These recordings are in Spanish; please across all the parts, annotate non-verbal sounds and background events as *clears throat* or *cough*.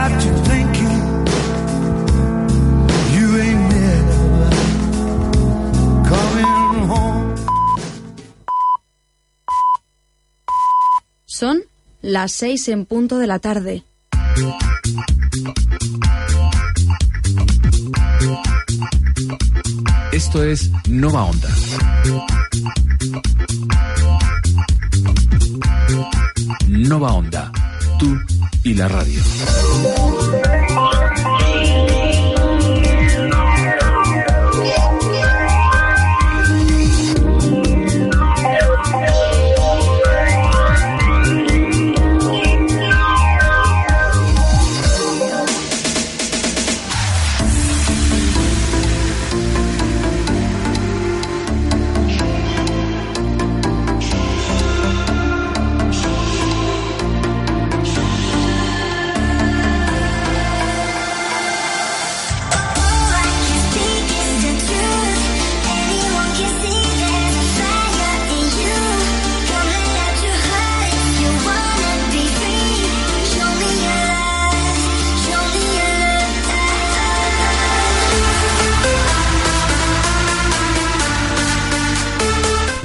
I got you thinking you ain't never coming home. Son las seis en punto de la tarde. Esto es Nova Onda. Nova Onda. Tú y la radio.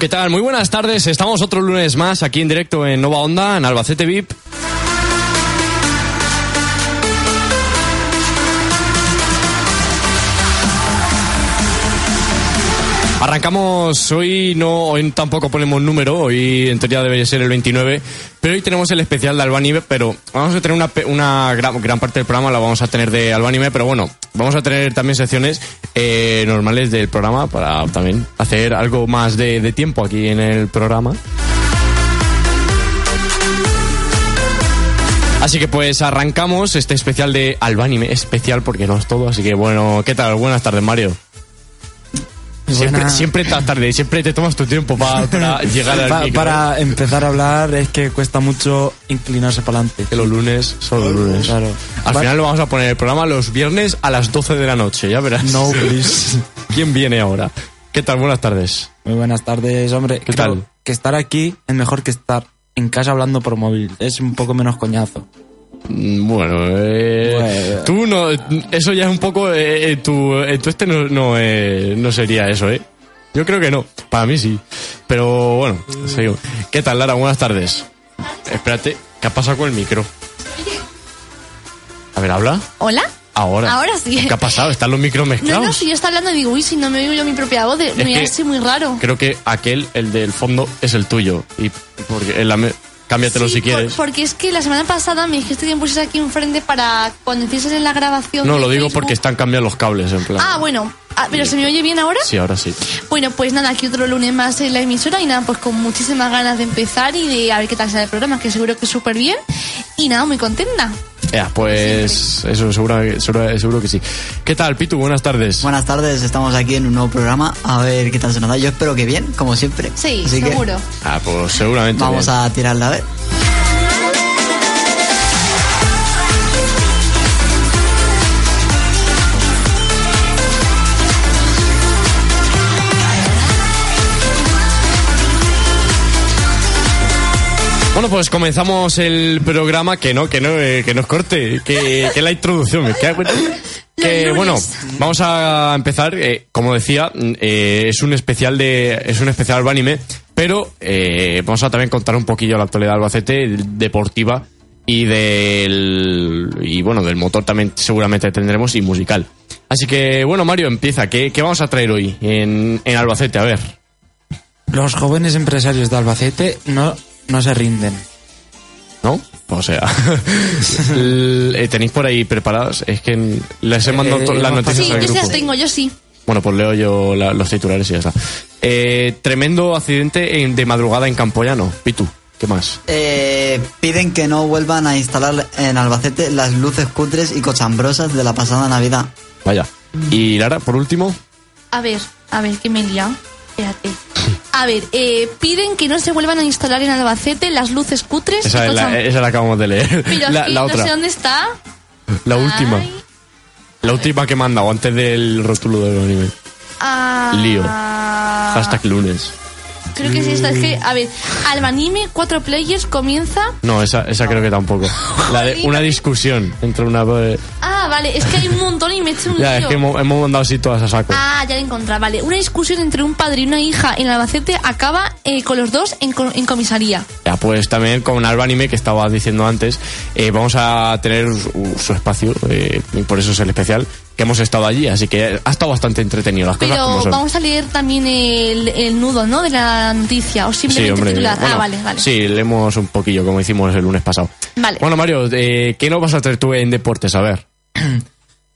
¿Qué tal? Muy buenas tardes. Estamos otro lunes más aquí en directo en Nova Onda, en Albacete VIP. Arrancamos hoy, no, hoy tampoco ponemos número, hoy en teoría debería ser el 29, pero hoy tenemos el especial de Albanime, pero vamos a tener una, una gran, gran parte del programa la vamos a tener de Albanime, pero bueno, vamos a tener también secciones eh, normales del programa para también hacer algo más de, de tiempo aquí en el programa. Así que pues arrancamos este especial de Albanime, especial porque no es todo, así que bueno, ¿qué tal? Buenas tardes, Mario. Siempre, siempre tan tarde, siempre te tomas tu tiempo pa- *laughs* para llegar al Pa- micro. para empezar a hablar es que cuesta mucho inclinarse para adelante. Que los lunes son los lunes. Claro. Al final lo vamos a poner el programa los viernes a las 12 de la noche, ya verás. No, please. *laughs* ¿Quién viene ahora? ¿Qué tal? Buenas tardes. Muy buenas tardes, hombre. ¿Qué Creo tal? Que estar aquí es mejor que estar en casa hablando por móvil. Es un poco menos coñazo. Mm, Bueno, eh, Bueno. tú no, eso ya es un poco, eh, eh, tu, eh, tu este no, no, eh, no sería eso, ¿eh? Yo creo que no, para mí sí. Pero bueno, seguimos. ¿Qué tal, Lara? Buenas tardes. Espérate, ¿qué ha pasado con el micro? A ver, habla. ¿Hola? Ahora. Ahora sí. ¿Qué ha pasado? ¿Están los micros No, mezclados? no, si yo estaba hablando y digo, uy, si no me oigo yo mi propia voz, de, Es me que- hace muy raro. Creo que aquel, el del fondo, es el tuyo. Y porque en la me- cámbiatelo Sí, si por- quieres. porque es que la semana pasada me dijiste que me pusieras aquí enfrente para cuando empieces en la grabación. No, lo digo Facebook. porque están cambiando los cables, en plan. Ah, bueno. Ah, ¿Pero se me oye bien ahora? Sí, ahora sí. Bueno, pues nada, aquí otro lunes más en la emisora y nada, pues con muchísimas ganas de empezar y de a ver qué tal sale el programa, que seguro que es súper bien. Y nada, muy contenta. Ya, pues eso seguro, seguro, seguro que sí. ¿Qué tal, Pitu? Buenas tardes. Buenas tardes, estamos aquí en un nuevo programa. A ver qué tal se nos da. Yo espero que bien, como siempre. Sí, Así que seguro. Ah, pues seguramente. vamos bien. a tirarla a ver. Bueno, pues comenzamos el programa. Que no, que no, eh, que nos corte. Que, que la introducción. *laughs* Que bueno, vamos a empezar. eh, como decía, eh, es un especial de, es un especial anime, pero eh, vamos a también contar un poquillo la actualidad de Albacete deportiva y del y bueno del motor también seguramente tendremos y musical. Así que bueno Mario empieza. ¿Qué, qué vamos a traer hoy en, en Albacete? A ver. Los jóvenes empresarios de Albacete no, no se rinden. ¿No? O sea, *laughs* eh, tenéis por ahí preparadas. Es que les he mandado Eh, las noticias Sí, al yo grupo. esas tengo, yo sí. Bueno, pues leo yo la- los titulares y ya está. Eh, tremendo accidente en- de madrugada en Campoyano, Pitu. ¿Qué más? Eh, piden que no vuelvan a instalar en Albacete las luces cutres y cochambrosas de la pasada Navidad. Vaya. Y Lara, por último. A ver, a ver, que me he liado. Espérate. A ver, eh, piden que no se vuelvan a instalar en Albacete las luces cutres. Esa, es la, cocham- esa la acabamos de leer. Pero la la no otra. sé dónde está. La última. Ay. La última que me han dado antes del rótulo del anime. Ah, Lío. Hashtag lunes. Creo que sí está. Es que, a ver, Albanime, cuatro players, comienza. No, esa, esa creo que tampoco. La de una discusión entre una. Ah, vale, es que hay un montón y me he hecho un Ya, es que hemos, hemos mandado así todas a saco. Ah, ya la he encontrado, vale. Una discusión entre un padre y una hija en Albacete acaba eh, con los dos en, en comisaría. Ya, pues también con Alba Anime, que estaba diciendo antes, eh, vamos a tener su, su espacio, eh, y por eso es el especial, que hemos estado allí, así que ha estado bastante entretenido las cosas como Pero son. vamos a leer también el, el nudo, ¿no? De la noticia. O Sí, simplemente hombre. titular. bueno, ah, vale, vale. Sí, leemos un poquillo, como hicimos el lunes pasado. Vale. Bueno, Mario, eh, ¿qué nos vas a traer tú en deportes? A ver. *clears throat*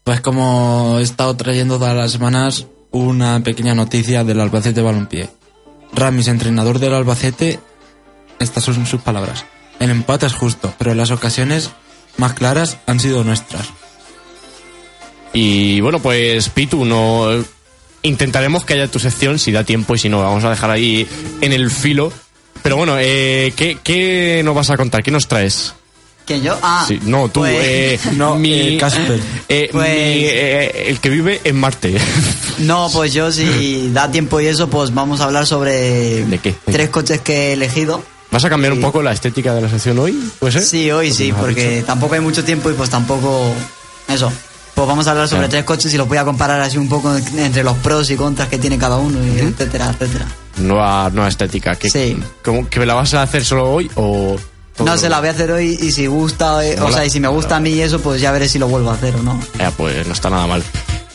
Pues como he estado trayendo todas las semanas una pequeña noticia del Albacete Balompié. Ramis, entrenador del Albacete, estas son sus palabras. El empate es justo, pero las ocasiones más claras han sido nuestras. Y bueno, pues Pitu, no intentaremos que haya tu sección si da tiempo y si no, vamos a dejar ahí en el filo. Pero bueno, eh, ¿qué, qué nos vas a contar? ¿Qué nos traes? ¿Quién yo? Ah, Sí, no, tú, pues- eh, *laughs* No, mi, eh, Casper. eh, Pues- mi, eh, el que vive en Marte. *laughs* No, pues yo si da tiempo y eso, pues vamos a hablar sobre ¿De qué? tres coches que he elegido. ¿Vas a cambiar un Sí. poco la estética de la sección hoy? ¿Puede ser? Sí, hoy sí, Pues has porque dicho. tampoco hay mucho tiempo y pues tampoco... Eso. Pues vamos a hablar sobre tres coches y los voy a comparar así un poco entre los pros y contras que tiene cada uno, y etcétera, etcétera. Nueva, nueva estética. ¿Que, Sí. ¿cómo- ¿Que me la vas a hacer solo hoy o...? No se la voy a hacer hoy y si gusta, eh, o sea, y si me gusta a mí y eso, pues ya veré si lo vuelvo a hacer o no. Ya, pues no está nada mal.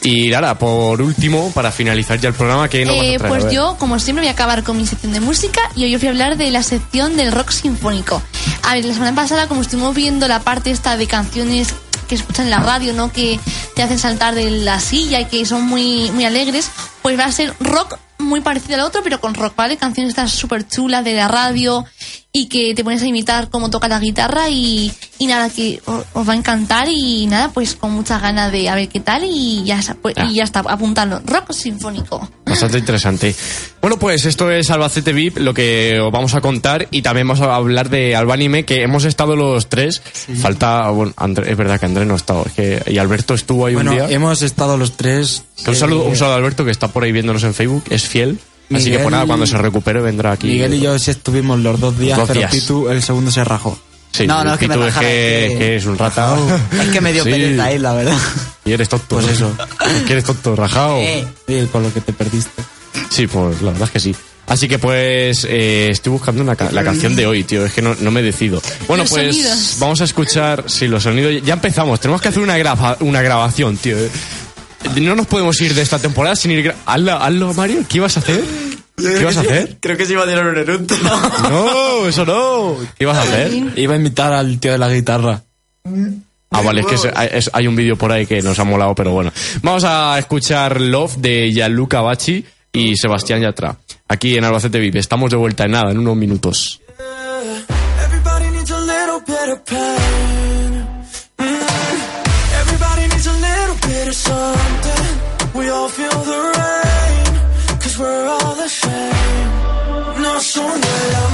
Y Lara, por último, para finalizar ya el programa, ¿qué nos vas Eh, a traer? Pues yo, como siempre, voy a acabar con mi sección de música y hoy os voy a hablar de la sección del rock sinfónico. A ver, la semana pasada, como estuvimos viendo la parte esta de canciones que escuchan la radio, ¿no? Que te hacen saltar de la silla y que son muy, muy alegres, pues va a ser rock muy parecido al otro, pero con rock, ¿vale? Canciones estas súper chulas de la radio y que te pones a imitar cómo toca la guitarra y, y nada, que os, os va a encantar y nada, pues con muchas ganas de a ver qué tal y ya, está, pues, Ah. y ya está, apuntando, rock sinfónico. Bastante *laughs* interesante. Bueno, pues esto es Albacete VIP, lo que os vamos a contar y también vamos a hablar de Albanime, que hemos estado los tres. Falta, bueno, André- es verdad que Andrés no ha estado, es que, y Alberto estuvo ahí Bueno, un día. hemos estado los tres. Un saludo, eh, un saludo a Alberto que está por ahí viéndonos en Facebook, es fiel. así que Miguel- pues nada, cuando se recupere vendrá aquí. Miguel y yo sí estuvimos los dos días, Dos pero días. Pitu el segundo se rajó. Sí, No, no, es que me es rajara, que, es que- que es un rata. *laughs* Es que me dio Sí. pereza ir, la verdad. Y eres tonto. Pues eso. *laughs* que eres tonto, rajado. Eh, Sí, con lo que te perdiste. Sí, pues la verdad es que sí. Así que pues eh, estoy buscando una ca- la canción de hoy, tío. Es que no, no me decido. Bueno, Los pues sonidos. vamos a escuchar. Sí, los sonidos. Ya empezamos. Tenemos que hacer una, grava- una grabación, tío. No nos podemos ir de esta temporada sin ir. Hazlo, hazlo, Mario. ¿Qué ibas a hacer? ¿Qué ibas a hacer? Creo que se iba a tirar un eructo. No, eso no. ¿Qué ibas a hacer? Iba a invitar al tío de la guitarra. Ah, vale, es que es- hay un vídeo por ahí que nos ha molado, pero bueno. Vamos a escuchar Love de Gianluca Bacci y Sebastián Yatra. Aquí en Albacete VIP. Estamos de vuelta en nada, en unos minutos. Everybody something. We all feel the rain, cause we're all the same. No son el amor,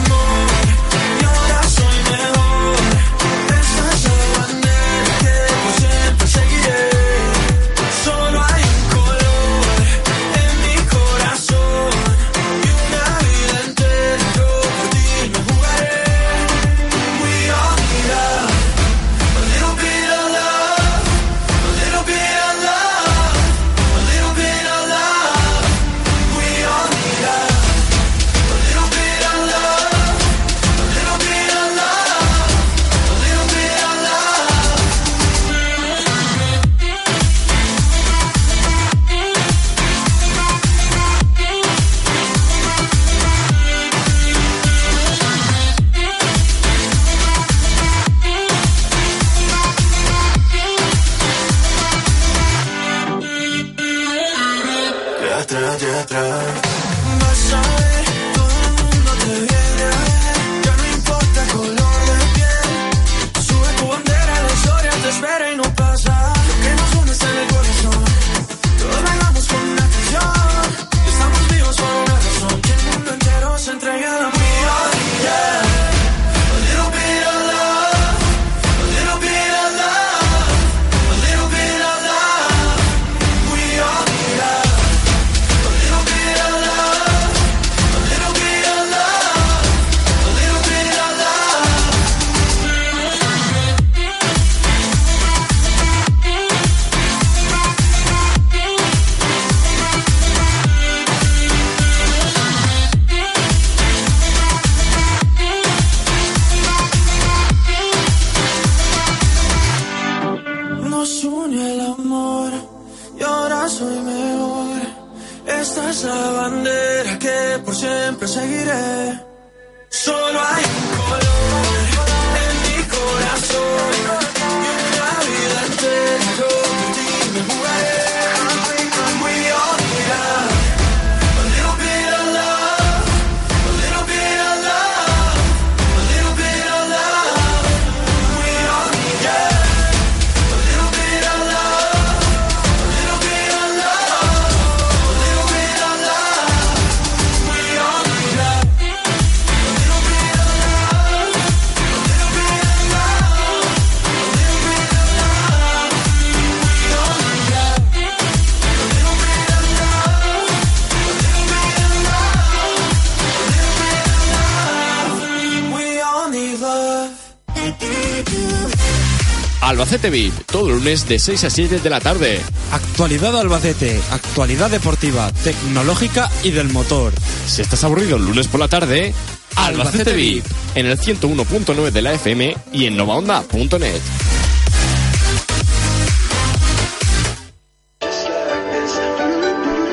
Albacete VIP, todo lunes de 6 a 7 de la tarde. Actualidad Albacete, actualidad deportiva, tecnológica y del motor. Si estás aburrido el lunes por la tarde, Albacete VIP, en el 101.9 de la FM y en novaonda.net.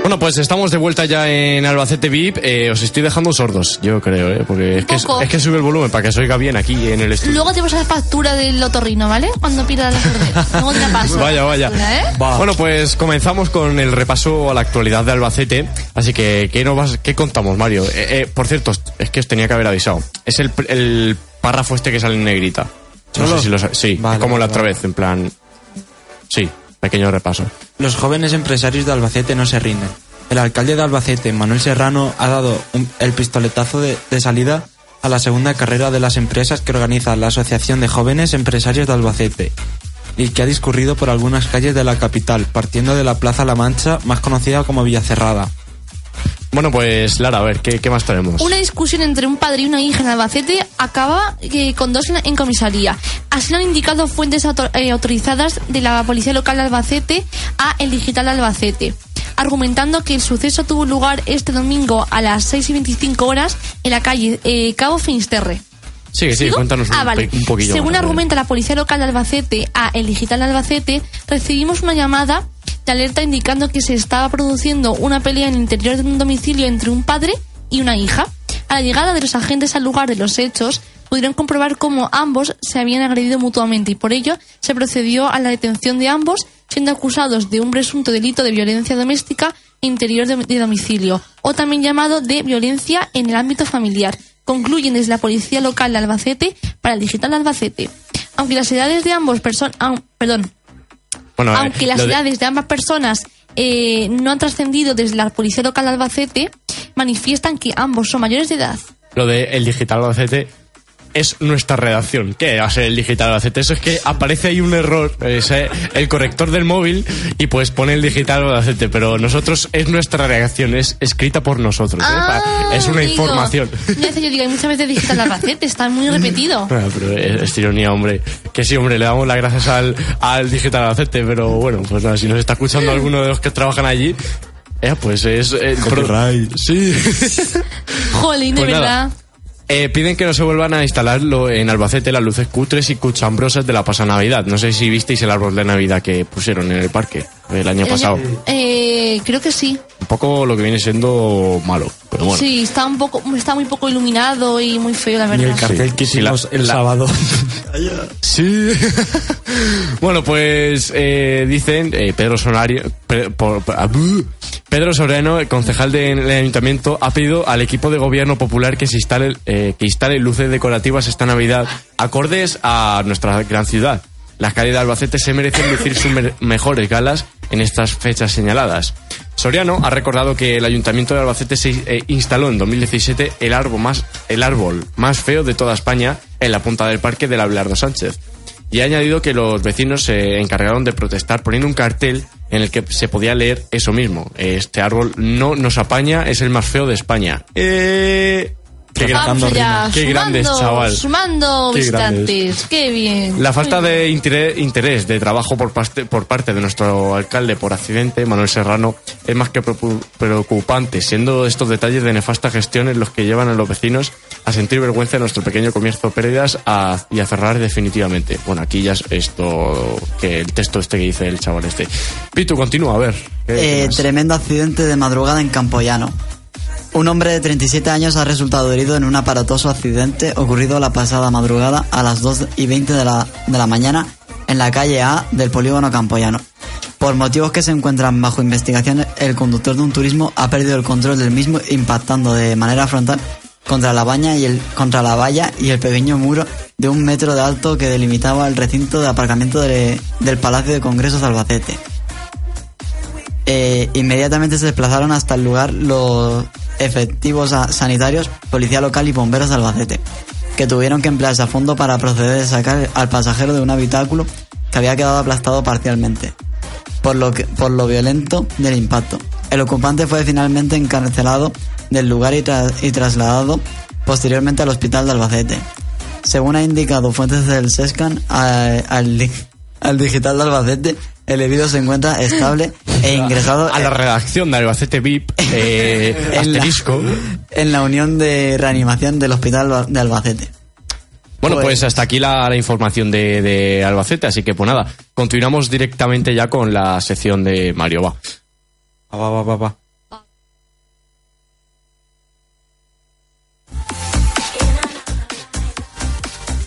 Bueno, pues estamos de vuelta ya en Albacete VIP. Eh, os estoy dejando sordos, yo creo, ¿eh? porque es que, es que sube el volumen para que se oiga bien aquí en el estudio. Luego te vas a la factura del otorrino, ¿vale? Cuando pierdas la sordera. Luego te la paso. *laughs* Vaya, vaya. Factura, ¿eh? Bueno, pues comenzamos con el repaso a la actualidad de Albacete. Así que, ¿qué, nos vas, qué contamos, Mario? Eh, eh, por cierto, es que os tenía que haber avisado. Es el, el párrafo este que sale en negrita. No ¿Solo? sé si lo Sí, Vale, como la vale, otra vale. vez, en plan. Sí, pequeño repaso. Los jóvenes empresarios de Albacete no se rinden. El alcalde de Albacete, Manuel Serrano, ha dado un- el pistoletazo de, de salida a la segunda carrera de las empresas que organiza la Asociación de Jóvenes Empresarios de Albacete y que ha discurrido por algunas calles de la capital, partiendo de la Plaza La Mancha, más conocida como Villacerrada. Bueno, pues Lara, a ver, ¿qué, qué más tenemos? Una discusión entre un padre y una hija en Albacete acaba eh, con dos en, en comisaría. Así lo han indicado fuentes auto- eh, autorizadas de la Policía Local de Albacete a El Digital Albacete, argumentando que el suceso tuvo lugar este domingo a las 6 y 25 horas en la calle eh, Cabo Finisterre. Sí, sí, ¿Sigo? cuéntanos un, Ah, vale. pe- un poquillo. Según más, argumenta la Policía Local de Albacete a El Digital Albacete, recibimos una llamada de alerta indicando que se estaba produciendo una pelea en el interior de un domicilio entre un padre y una hija. A la llegada de los agentes al lugar de los hechos, pudieron comprobar cómo ambos se habían agredido mutuamente y por ello se procedió a la detención de ambos, siendo acusados de un presunto delito de violencia doméstica interior de, domicilio, o también llamado de violencia en el ámbito familiar. Concluyen desde la Policía Local de Albacete para el Digital Albacete. Aunque las edades de ambos personas... perdón, Bueno, eh, aunque las de- edades de ambas personas eh, no han trascendido desde la Policía Local de Albacete, manifiestan que ambos son mayores de edad. lo de el digital Albacete es nuestra redacción. ¿Qué va a ser el digital Albacete? Eso es que aparece ahí un error, es eh, el corrector del móvil y pues pone el digital Albacete, pero nosotros es nuestra redacción, es escrita por nosotros. ¿eh? Ah, es una digo, información. *laughs* Ya sé, yo digo, hay muchas veces Digital Albacete, está muy repetido. Bueno, pero es, es ironía, hombre. Que sí, hombre, le damos las gracias al, al Digital Albacete, pero bueno, pues nada, si nos está escuchando alguno de los que trabajan allí, eh, pues es... eh, Copyright. Sí. *laughs* Jolín, de Pues nada. Eh, piden que no se vuelvan a instalarlo en Albacete las luces cutres y cuchambrosas de la pasada Navidad. No sé si visteis el árbol de Navidad que pusieron en el parque el año pasado. eh, creo que sí. Un poco lo que viene siendo malo, pero bueno. Sí, está un poco, está muy poco iluminado y muy feo, la Y verdad. el cartel que Sí, la- hicimos el la- sábado. *laughs* Sí. *laughs* bueno, pues eh, dicen eh, Pedro Sonario, por- ah. Pedro Soriano, el concejal del ayuntamiento, ha pedido al equipo de gobierno popular que se instale, eh, que instale luces decorativas esta Navidad acordes a nuestra gran ciudad. Las calles de Albacete se merecen lucir sus mejores galas en estas fechas señaladas. Soriano ha recordado que el ayuntamiento de Albacete se eh, instaló en 2017 el árbol, más, el árbol más feo de toda España en la punta del parque del Abelardo Sánchez. Y ha añadido que los vecinos se encargaron de protestar poniendo un cartel en el que se podía leer eso mismo. Este árbol no nos apaña, es el más feo de España. Eh... Qué, Vamos allá, Qué sumando, grandes, chaval. Sumando Qué visitantes, qué bien. La falta de interés, interés de trabajo por parte, por parte de nuestro alcalde por accidente, Manuel Serrano, es más que preocu- preocupante, siendo estos detalles de nefasta gestión en los que llevan a los vecinos a sentir vergüenza de nuestro pequeño comercio pérdidas a- y a cerrar definitivamente. Bueno, aquí ya es esto, que el texto este que dice el chaval este. Pitu, continúa, a ver. ¿Qué- qué Eh, tremendo accidente de madrugada en Campoyano. Un hombre de 37 años ha resultado herido en un aparatoso accidente ocurrido la pasada madrugada a las 2 y 20 de la, de la mañana en la calle A del polígono Campoyano. Por motivos que se encuentran bajo investigación, el conductor de un turismo ha perdido el control del mismo impactando de manera frontal contra la, baña y el, contra la valla y el pequeño muro de un metro de alto que delimitaba el recinto de aparcamiento de- del Palacio de Congresos de Albacete. Eh, inmediatamente se desplazaron hasta el lugar los efectivos sanitarios, policía local y bomberos de Albacete, que tuvieron que emplearse a fondo para proceder a sacar al pasajero de un habitáculo que había quedado aplastado parcialmente, por lo, por lo violento del impacto. El ocupante fue finalmente encarcelado del lugar y, y trasladado posteriormente al hospital de Albacete. Según ha indicado fuentes del SESCAN, al, al digital de Albacete, el herido se encuentra estable e *laughs* ingresado A la redacción de Albacete VIP, eh, *laughs* en, la, en la unión de reanimación del hospital de Albacete. Bueno, Pues- pues hasta aquí la, la información de, de Albacete, así que pues nada, continuamos directamente ya con la sección de Mario, va. Va, va, va, va.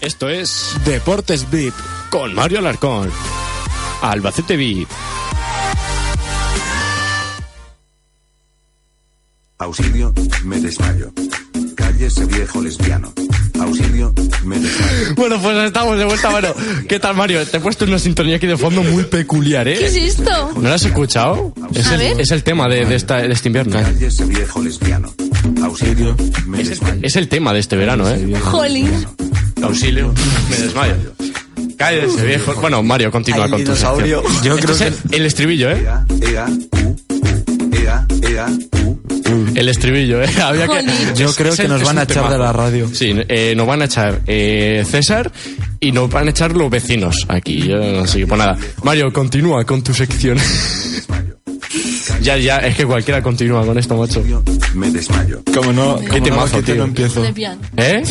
Esto es Deportes VIP. con Mario Alarcón. Albacete VIP. Auxilio, me desmayo. Cállese viejo lesbiano. Auxilio, me desmayo. Bueno, pues estamos de vuelta, bueno. ¿Qué tal, Mario? Te he puesto una sintonía aquí de fondo muy peculiar, ¿Qué es ¿eh? esto? ¿No la has escuchado? Es, A el, ver. es el tema de, de esta- de este invierno. Cállese viejo lesbiano. Auxilio, me desmayo. Es el tema de este verano, ¿eh? Jolín. Auxilio, me desmayo. Cállese, viejo. Bueno, Mario, continúa Ay, con tu sección. Yo Este creo es el, el estribillo, ¿eh? El estribillo, ¿eh? *laughs* Había que, Jolín. Yo es- creo es que nos van a echar temazo. de la radio. Sí, eh, nos van a echar eh, César y nos van a echar los vecinos aquí. Yo, así que, pues nada. Mario, continúa con tu sección. *laughs* ya, ya, es que cualquiera continúa con esto, macho. Me desmayo. Como no, Qué como no, te tío. lo empiezo. ¿Eh?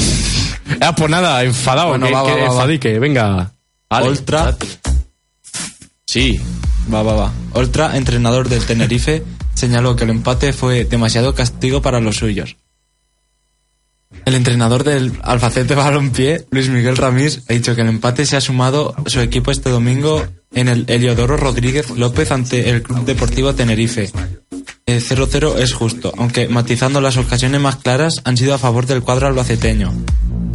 Ah, pues nada, enfadado. Bueno, que, va, que va, va, va. enfadique, venga. Oltra. date. Sí. Va, va, va. Oltra, entrenador del Tenerife, señaló que el empate fue demasiado castigo para los suyos. El entrenador del Albacete Balompié, Luis Miguel Ramírez, ha dicho que el empate se ha sumado su equipo este domingo en el Heliodoro Rodríguez López ante el Club Deportivo Tenerife. El 0-0 es justo, aunque matizando las ocasiones más claras han sido a favor del cuadro albaceteño.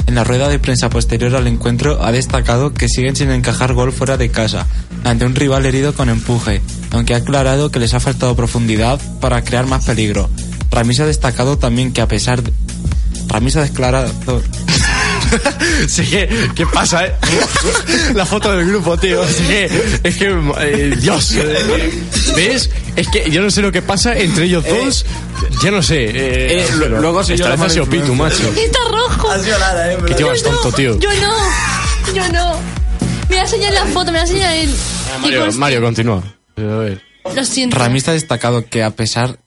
En la rueda de prensa posterior al encuentro ha destacado que siguen sin encajar gol fuera de casa, ante un rival herido con empuje, aunque ha aclarado que les ha faltado profundidad para crear más peligro. Ramis ha destacado también que a pesar de... Ramis ha declarado... *laughs* Sí que, ¿qué pasa, eh? *laughs* La foto del grupo, tío. Así que, es que, eh, Dios. eh, ¿Ves? Es que yo no sé lo que pasa entre ellos dos. Ya no sé. Eh, eh, pero luego yo esta la vez ha sido Pitu, macho. Está rojo. Qué tío más Yo no, tonto, tío. Yo no. Yo no. Me va a enseñar la foto, me va a enseñar él. Mario, Mario, continúa. A ver. Lo siento. Ramis ha destacado que a pesar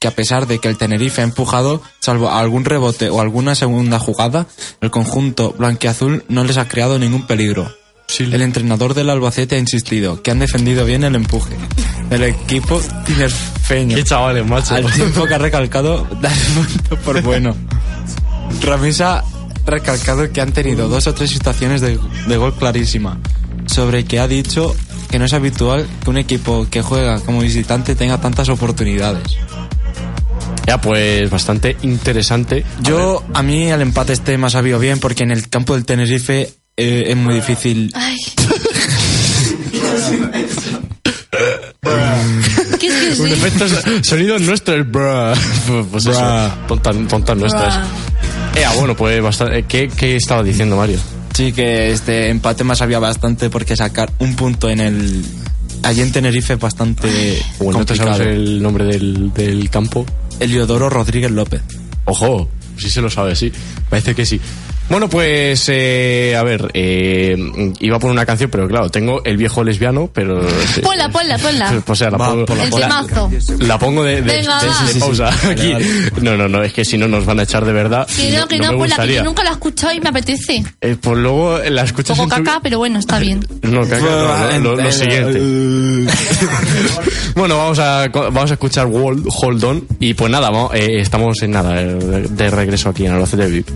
que a pesar de que el Tenerife ha empujado, salvo algún rebote o alguna segunda jugada, el conjunto blanquiazul no les ha creado ningún peligro. El entrenador del Albacete ha insistido que han defendido bien el empuje del equipo tinerfeño. Qué chavales, macho. Al tiempo que ha recalcado *laughs* dar el punto por bueno. Ramis ha recalcado que han tenido dos o tres situaciones de, de gol clarísima, sobre que ha dicho que no es habitual que un equipo que juega como visitante tenga tantas oportunidades. Ya, pues bastante interesante. Yo, a mí el empate este me ha sabido bien porque en el campo del Tenerife eh, es muy difícil. Ay. *laughs* ¿Qué es que Un sí? efecto so- sonido nuestro, el bruh. *laughs* Pues eso, tontas, nuestras. Eh, bueno, pues bastante. ¿Qué, ¿Qué estaba diciendo Mario? Sí, que este empate me sabía bastante porque sacar un punto en el. Allí en Tenerife es bastante Bueno, no te complicado. sabes el nombre del, del campo. Eliodoro Rodríguez López. Ojo, sí se lo sabe, sí. Parece que sí. Bueno, pues, eh, a ver, eh, iba a poner una canción, pero claro, tengo el viejo lesbiano, pero... Ponla, ponla, ponla. *laughs* Pues, o sea, la Va, pongo, ponla, El ponla. temazo. la pongo de, de, Venga, de- de Sí, sí, pausa sí. aquí. Vale, No, no, no, es que si no nos van a echar de verdad. Que no, que me no, ponla, que yo nunca la he escuchado y me apetece. Eh, pues luego la escuchas Poco en tu- caca, pero bueno, está bien. No, caca, no, lo, lo- lo siguiente. *laughs* bueno, vamos a, vamos a escuchar World Hold On. Y pues nada, vamos, eh, estamos en nada, eh, de, de regreso aquí en Albacete VIP.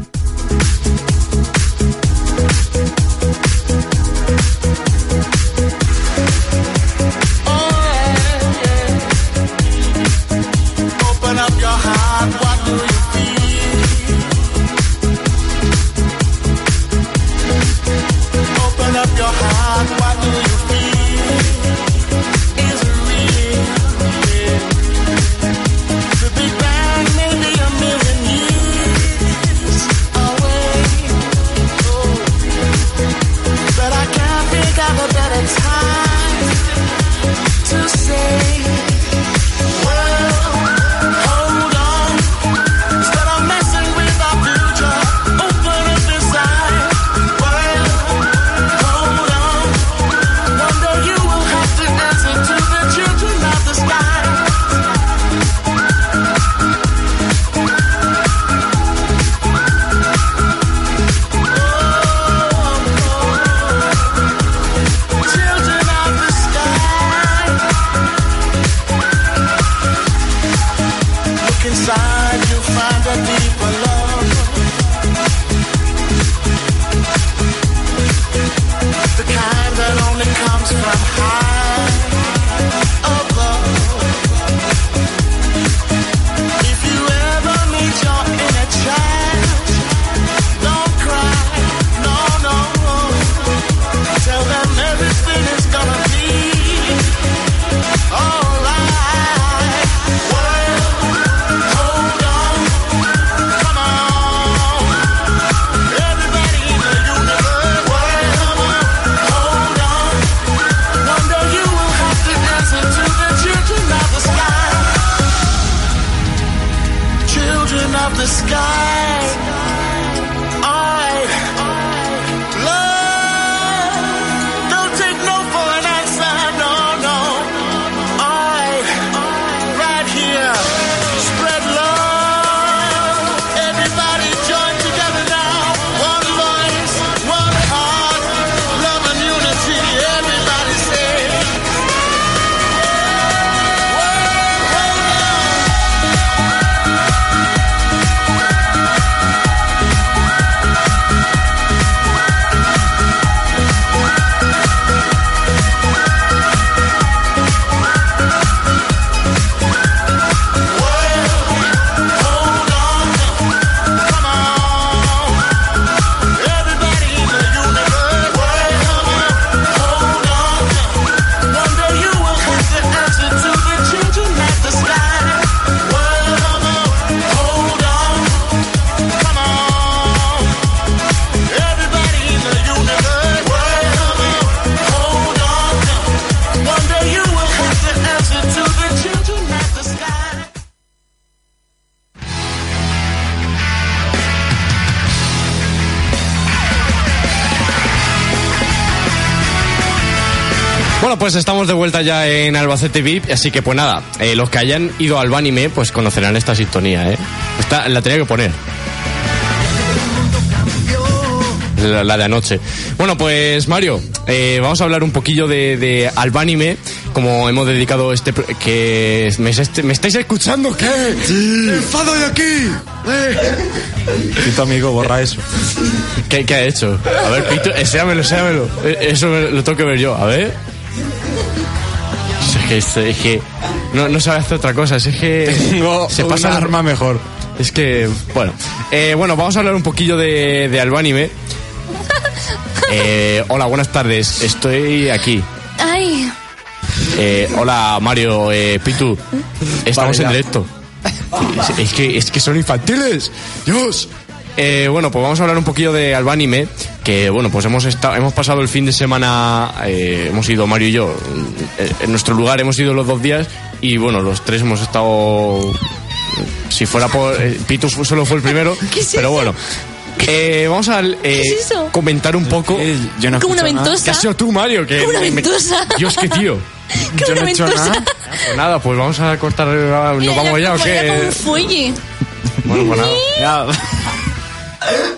Pues estamos de vuelta ya en Albacete VIP, así que pues nada, eh, los que hayan ido al anime pues conocerán esta sintonía, ¿eh? Esta la tenía que poner. La, la de anoche. Bueno, pues Mario, eh, vamos a hablar un poquillo de, de Albánime, como hemos dedicado este... que ¿Me, est- me estáis escuchando? ¿Qué? ¡Enfado de aquí! Pito amigo, borra eso. ¿Qué, qué ha hecho? A ver, Pito, enséamelo, enséamelo. Eh, Eso lo tengo que ver yo, a ver. Es que, es, es que no, no sabe hacer otra cosa, es que Tengo se un pasa arma mejor. Es que, bueno, Eh, bueno, vamos a hablar un poquillo de, de Albánime. *laughs* Eh, hola, buenas tardes, estoy aquí. Ay, Eh, hola, Mario, eh, Pitu, estamos Vale, en directo. Es, es que, es que son infantiles, Dios. Eh, bueno, pues vamos a hablar un poquillo de Albánime, que bueno, pues hemos estado, hemos pasado el fin de semana, eh, hemos ido Mario y yo, eh, en nuestro lugar hemos ido los dos días y bueno, los tres hemos estado, si fuera por, eh, solo fue el primero, *laughs* ¿Qué es pero eso? bueno, Eh, vamos a eh, ¿Qué es eso? comentar un poco. Yo no Como una ventosa. ¿Qué has sido tú, Mario? Que Como una me- ventosa. Dios, qué tío. *laughs* Como Yo una no he hecho ventosa. nada. Pues nada, pues vamos a cortar. ¿Nos Mira, vamos ya o qué? un fuelle. Bueno, pues nada. *laughs* Ya.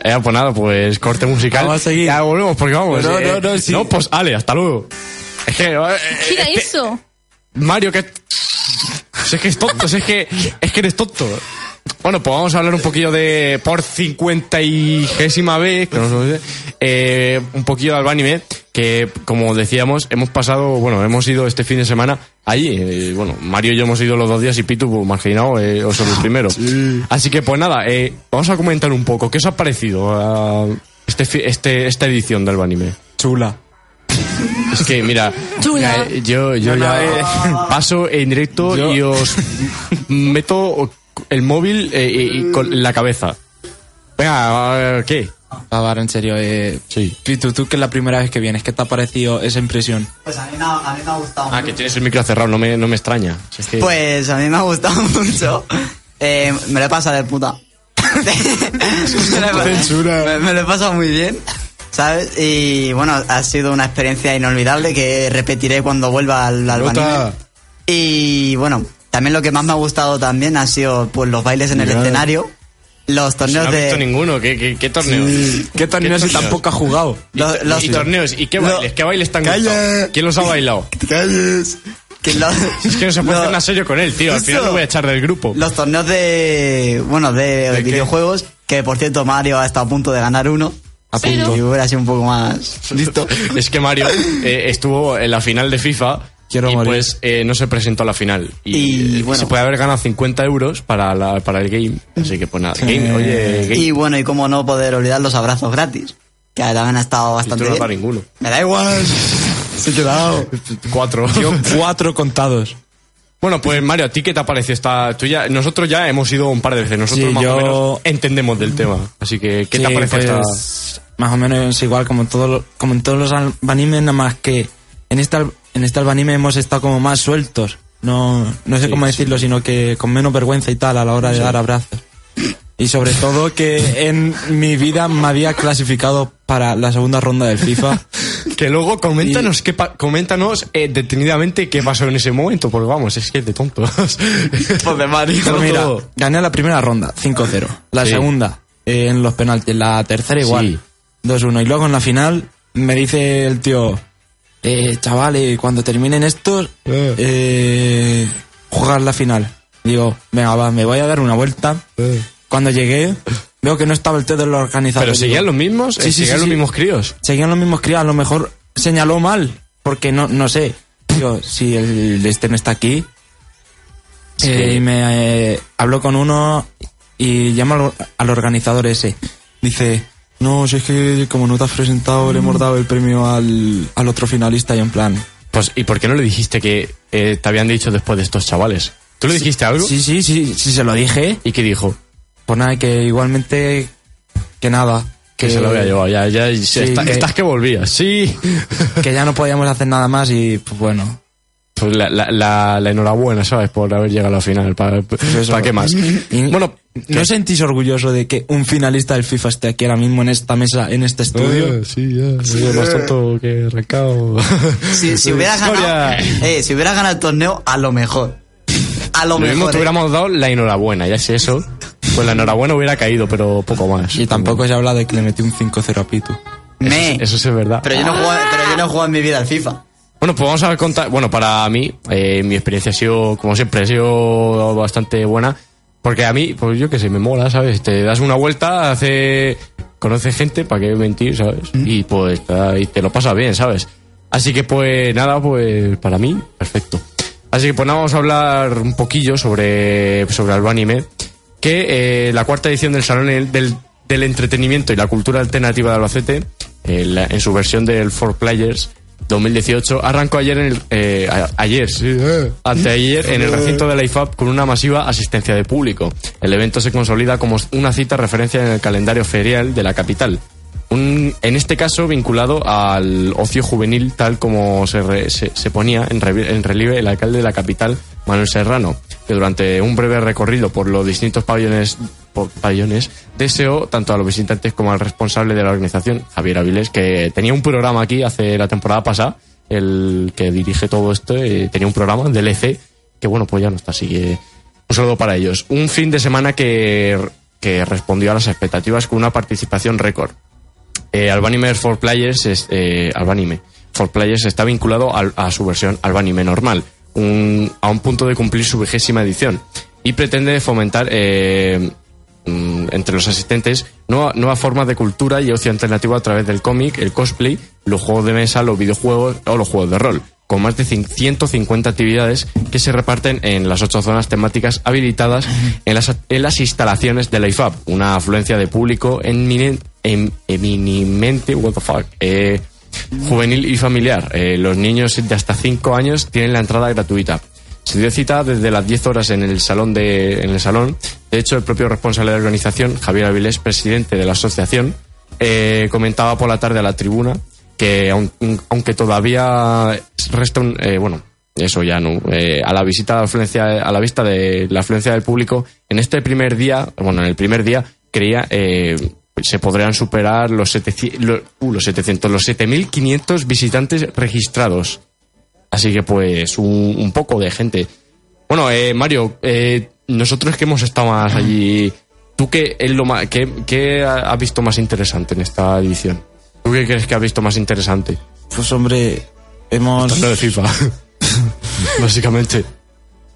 Eh, pues nada, pues corte musical. Vamos a seguir. Ya volvemos porque vamos. No, eh, no, no, sí. No, pues Ale, hasta luego. Es que. eh, ¿Qué era este- eso? Mario, que. Si es que es tonto, si es que. Es que eres tonto. Bueno, pues vamos a hablar un poquillo de. Por cincuenta y vez, que no sé, eh, un poquillo del anime, que como decíamos, hemos pasado, bueno, hemos ido este fin de semana allí. eh, bueno, Mario y yo hemos ido los dos días y Pitu, pues marginado, eh, os son los primeros. *laughs* Así que, pues nada, eh, vamos a comentar un poco. ¿Qué os ha parecido ah, este, este, esta edición del anime? Chula. Es que, mira, Chula. eh, yo, yo No, no, ya eh. *laughs* paso en directo Yo- y os meto el móvil eh, y, y con la cabeza. Venga, ¿qué? Ahora, en serio, eh, Sí. Pitu, tú que es la primera vez que vienes, ¿qué te ha parecido esa impresión? Pues a mí, me ha- a mí me ha gustado Ah, que tienes el micro cerrado, no me, no me extraña. Si es que- Pues a mí me ha gustado *laughs* mucho. Eh, me lo he pasado de puta. *laughs* me, lo me- me lo he pasado muy bien. ¿Sabes? Y bueno, ha sido una experiencia inolvidable que repetiré cuando vuelva al, al anime. Y bueno, también lo que más me ha gustado también ha sido pues los bailes en el escenario, los Si torneos no he visto de ninguno. ¿Qué, qué, qué torneos? ¿Qué torneo si tampoco has jugado? los, los- y torneos. ¿Y qué bailes? ¿Qué bailes tan Calla. gustados? ¿Quién los ha bailado? *laughs* que los- Es que no se puede lo- hacer nada serio con él, tío. Al final Eso. lo voy a echar del grupo. Los torneos de. Bueno, de, ¿De qué? videojuegos. Que por cierto, Mario ha estado a punto de ganar uno. A punto. Y hubiera sido un poco más *laughs* listo. Es que Mario eh, estuvo en la final de FIFA Quiero y morir. pues eh, no se presentó a la final. Y, Y, eh, bueno. se puede haber ganado 50 euros para, la, para el game. Así que pues nada, game, oye, game. Y bueno, y cómo no poder olvidar los abrazos gratis. Que también ha estado Y bastante tú no bien. ninguno. Me da igual. Se te. Cuatro. Yo cuatro contados. Bueno, pues Mario, ¿a ti qué te parecido esta tú ya Nosotros ya hemos ido un par de veces, nosotros Sí, más yo- o menos entendemos del tema. Así que, ¿qué te parece esta...? pues, Más o menos igual como, en todo, como en todos los animes, nada más que en este, al- en este anime hemos estado como más sueltos. No, no sé Sí, cómo sí. decirlo, sino que con menos vergüenza y tal a la hora de dar abrazos. Y sobre todo que en mi vida me había clasificado para la segunda ronda del FIFA. *laughs* Que luego coméntanos, qué pa- coméntanos eh, detenidamente qué pasó en ese momento, porque vamos, es que es de tontos. *laughs* pues de Mario. Pero mira, gané la primera ronda, 5-0. La Sí. segunda, eh, en los penaltis. La tercera igual, 2-1. Y luego en la final me dice el tío, eh, chavales, cuando terminen estos, eh, jugar la final. Digo, venga, va, me voy a dar una vuelta. Cuando llegué, veo que no estaba el tío de los organizadores. ¿Pero seguían Digo, los mismos? Sí, Eh, sí, ¿Seguían sí, los sí. mismos críos? Seguían los mismos críos, a lo mejor señaló mal, porque no, no sé. Digo, si el este no está aquí. Sí. Eh, y me eh, habló con uno y llama al, al organizador ese. Dice, no, si es que como no te has presentado, le hemos dado el premio al, al otro finalista y en plan. Pues, ¿y por qué no le dijiste que eh, te habían dicho después de estos chavales? ¿Tú le dijiste algo? Sí, sí, sí, sí, se lo dije. ¿Y qué dijo? Pues nada, que igualmente, que nada. Que se lo había llevado, ya, ya, está- que- estás que volvías, sí. *laughs* Que ya no podíamos hacer nada más y pues bueno. Pues la, la, la, la enhorabuena, ¿sabes? Por haber llegado a la final. ¿Para eso. qué más? Bueno, ¿No os sentís orgulloso de que un finalista del FIFA esté aquí ahora mismo en esta mesa, en este estudio? Eh, sí, ya. Más tonto que arrancado. *laughs* Si, si hubieras ganado. Eh, si hubieras ganado el torneo, a lo mejor. A lo, Lo mismo mejor. te eh. hubiéramos dado la enhorabuena, ya sé eso. Pues la enhorabuena hubiera caído, pero poco más. Y tampoco se habla de que le metí un 5-0 a Pitu. Me. Eso sí es verdad. Pero yo no juego, pero yo no he jugado en mi vida al FIFA. Bueno, pues vamos a contar. Bueno, para mí, eh, mi experiencia ha sido, como siempre, ha sido bastante buena. Porque a mí, pues yo que sé, me mola, ¿sabes? Te das una vuelta, hace. Conoces gente, ¿para qué mentir, ¿sabes? Y pues y te lo pasas bien, ¿sabes? Así que pues nada, pues para mí, perfecto. Así que pues nada, vamos a hablar un poquillo sobre, sobre anime. Que eh, la cuarta edición del Salón del, del Entretenimiento y la Cultura Alternativa de Albacete, eh, la- en su versión del Four Players 2018, arrancó ayer, en el, eh, ayer, sí, eh, anteayer, en el recinto de la IFAP con una masiva asistencia de público. El evento se consolida como una cita referencia en el calendario ferial de la capital. Un- en este caso vinculado al ocio juvenil tal como se, re- se, ponía en, re- en relieve el alcalde de la capital, Manuel Serrano. que durante un breve recorrido por los distintos pabellones, pabellones deseó tanto a los visitantes como al responsable de la organización, Javier Avilés, que tenía un programa aquí hace la temporada pasada, el que dirige todo esto, eh, tenía un programa del EC, que bueno, pues ya no está, así que un saludo para ellos. Un fin de semana que respondió a las expectativas con una participación récord. Eh, Albanime for Players es, eh, Albanime for Players está vinculado a su versión Albanime normal, a un punto de cumplir su vigésima edición y pretende fomentar eh, mm, entre los asistentes nueva- nuevas formas de cultura y ocio alternativo a través del cómic, el cosplay, los juegos de mesa, los videojuegos o los juegos de rol, con más de cin- 150 actividades que se reparten en las ocho zonas temáticas habilitadas en las, instalaciones de la IFAB, una afluencia de público eminen- em- what the fuck, eh, juvenil y familiar. Eh, los niños de hasta 5 años tienen la entrada gratuita. Se dio cita desde las 10 horas en el salón de, en el salón. De hecho, el propio responsable de organización, Javier Avilés, presidente de la asociación, eh, comentaba por la tarde a la tribuna que aun- aunque todavía resta un, bueno, eso ya no, a la visita la afluencia, a la vista de la afluencia del público, en este primer día, bueno, en el primer día creía se podrían superar los 700, los, uh, los 700, los 7500 visitantes registrados. Así que pues un, un poco de gente. Bueno, eh, Mario, eh, nosotros que hemos estado más allí, ¿tú qué, es lo más, qué, qué has visto más interesante en esta edición? ¿Tú qué crees que has visto más interesante? Pues hombre, hemos... Hablando de FIFA. *laughs* Básicamente.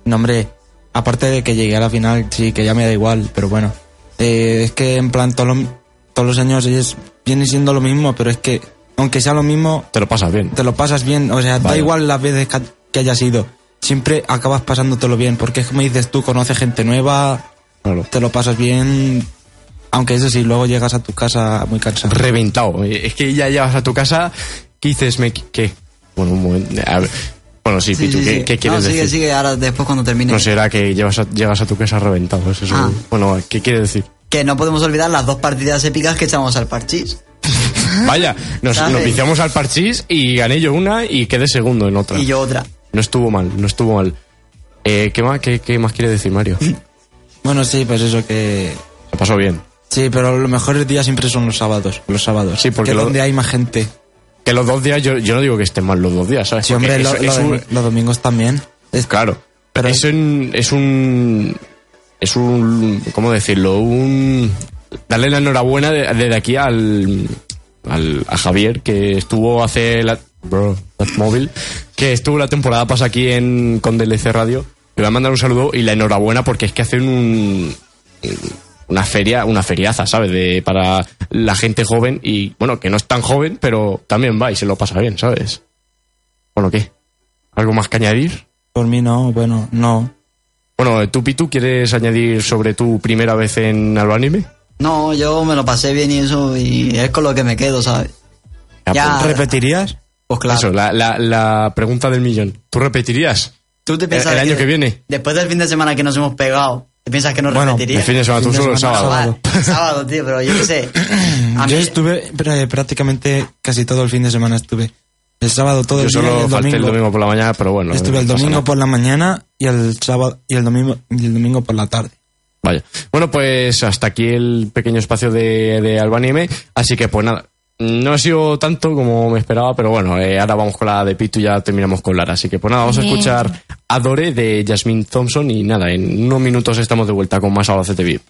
No, hombre, aparte de que llegué a la final, sí, que ya me da igual, pero bueno. Eh, es que en plan, todos los, todos los años es, viene siendo lo mismo, pero es que, aunque sea lo mismo, Te lo pasas bien. te lo pasas bien. O sea, da Vale. igual las veces que, que hayas ido. Siempre acabas pasándotelo bien, porque es como dices tú, conoces gente nueva, Claro. te lo pasas bien. Aunque eso sí, luego llegas a tu casa muy cansado. Reventado. Eh, Es que ya llegas a tu casa, ¿qué dices? Me, ¿Qué? Bueno, un momento. a ver. Bueno, sí, Sí, Pitu, sí, ¿qué, sí. qué quieres no, sigue, decir? sigue, ahora después cuando termine. No será que llevas a- llegas a tu casa reventado. Eso es Ah. un- Bueno, ¿qué quiere decir? Que no podemos olvidar las dos partidas épicas que echamos al parchís. *laughs* Vaya, nos, nos viciamos al parchís y gané yo una y quedé segundo en otra. Y yo otra. No estuvo mal, no estuvo mal. Eh, ¿qué, más, qué, qué más quiere decir Mario? *laughs* Bueno, sí, pues eso que... Lo pasó bien. Sí, pero los mejores días siempre son los sábados. Los sábados. Sí, porque que lo- donde hay más gente. Que los dos días, yo, yo no digo que estén mal los dos días, ¿sabes? Sí, hombre, lo- eso- los domingos también. Es- Claro. Pero-. Es un. Es un. ¿Cómo decirlo? Un. Darle la enhorabuena de- desde aquí al, al. a Javier, que estuvo hace. La, bro, móvil. Que estuvo la temporada pasada aquí en, con DLC Radio. Le voy a mandar un saludo y la enhorabuena porque es que hacen un. Una feria, una feriaza, ¿sabes? De, para la gente joven y, bueno, que no es tan joven, pero también va y se lo pasa bien, ¿sabes? Bueno, ¿qué? ¿Algo más que añadir? Por mí no, bueno, no. Bueno, ¿tú, Pitu, quieres añadir sobre tu primera vez en Albanime? No, yo me lo pasé bien y eso, y es con lo que me quedo, ¿sabes? Ah, Ya. pues, ¿Repetirías? Pues claro. Eso, la, la, la pregunta del millón. ¿Tú repetirías? ¿Tú te el, piensas el año que viene? Después del fin de semana que nos hemos pegado, ¿te piensas que no Bueno, repetiría? El fin de semana, tú solo el sábado. Sábado, tío, pero yo qué sé. *clears throat* A Yo mí- estuve pero, eh, prácticamente casi todo el fin de semana estuve. El sábado todo Yo el día y solo el falté domingo. el domingo por la mañana, pero bueno. estuve el domingo nada. por la mañana y el sábado y el domingo y el domingo por la tarde. Vaya. Bueno, pues hasta aquí el pequeño espacio de, de Albanime. Así que, pues nada. No ha sido tanto como me esperaba, pero bueno, eh, ahora vamos con la de Pitu y ya terminamos con Lara. Así que, pues nada, vamos a escuchar Adore de Jasmine Thompson y nada, en unos minutos estamos de vuelta con más Albacete VIP.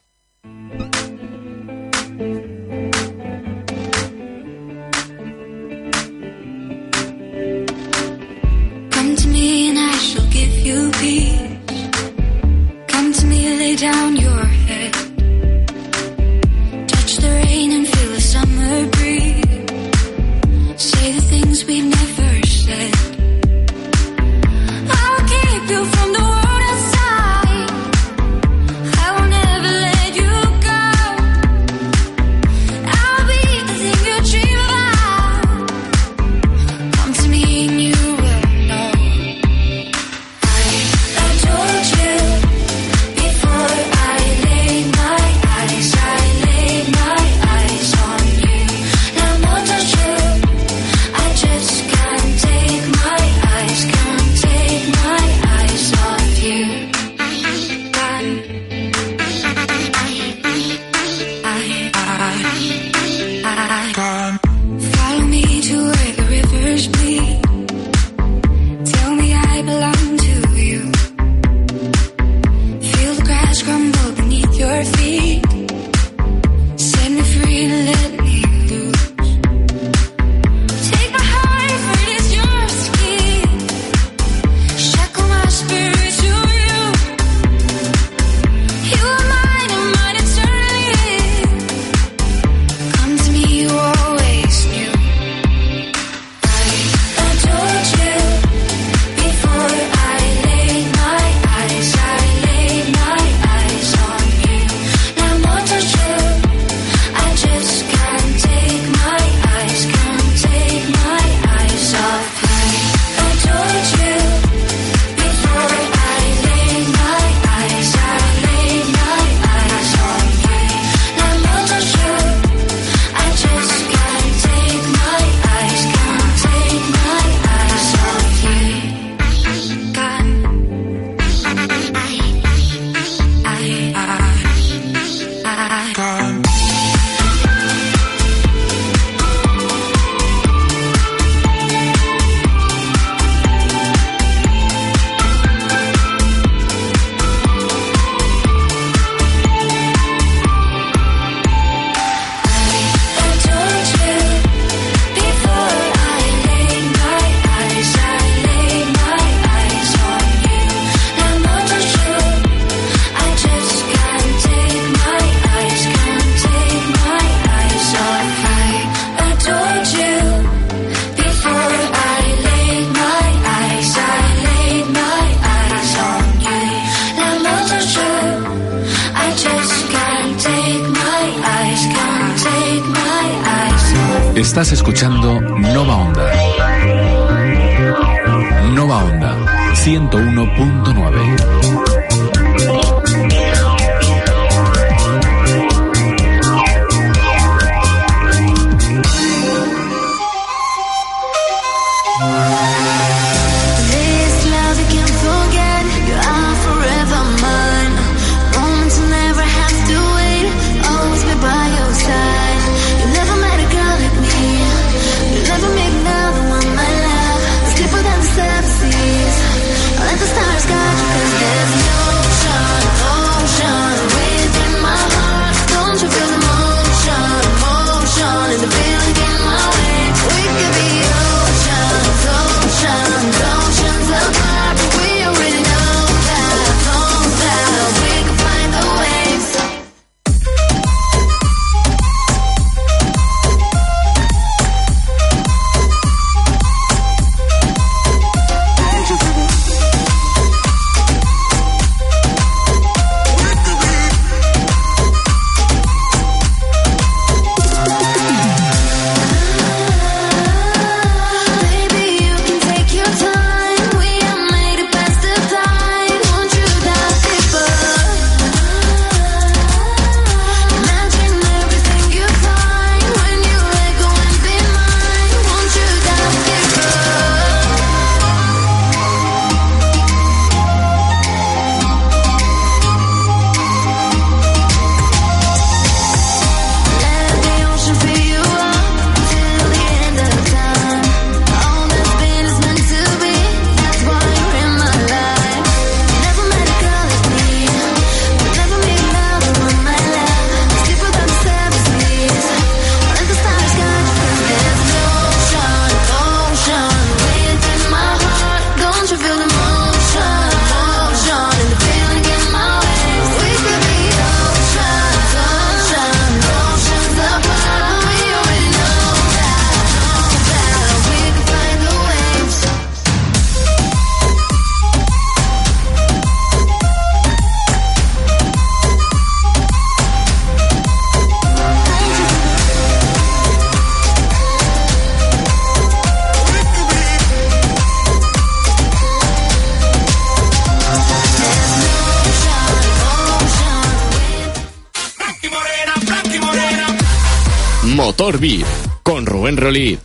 Beat con Rubén Rolí.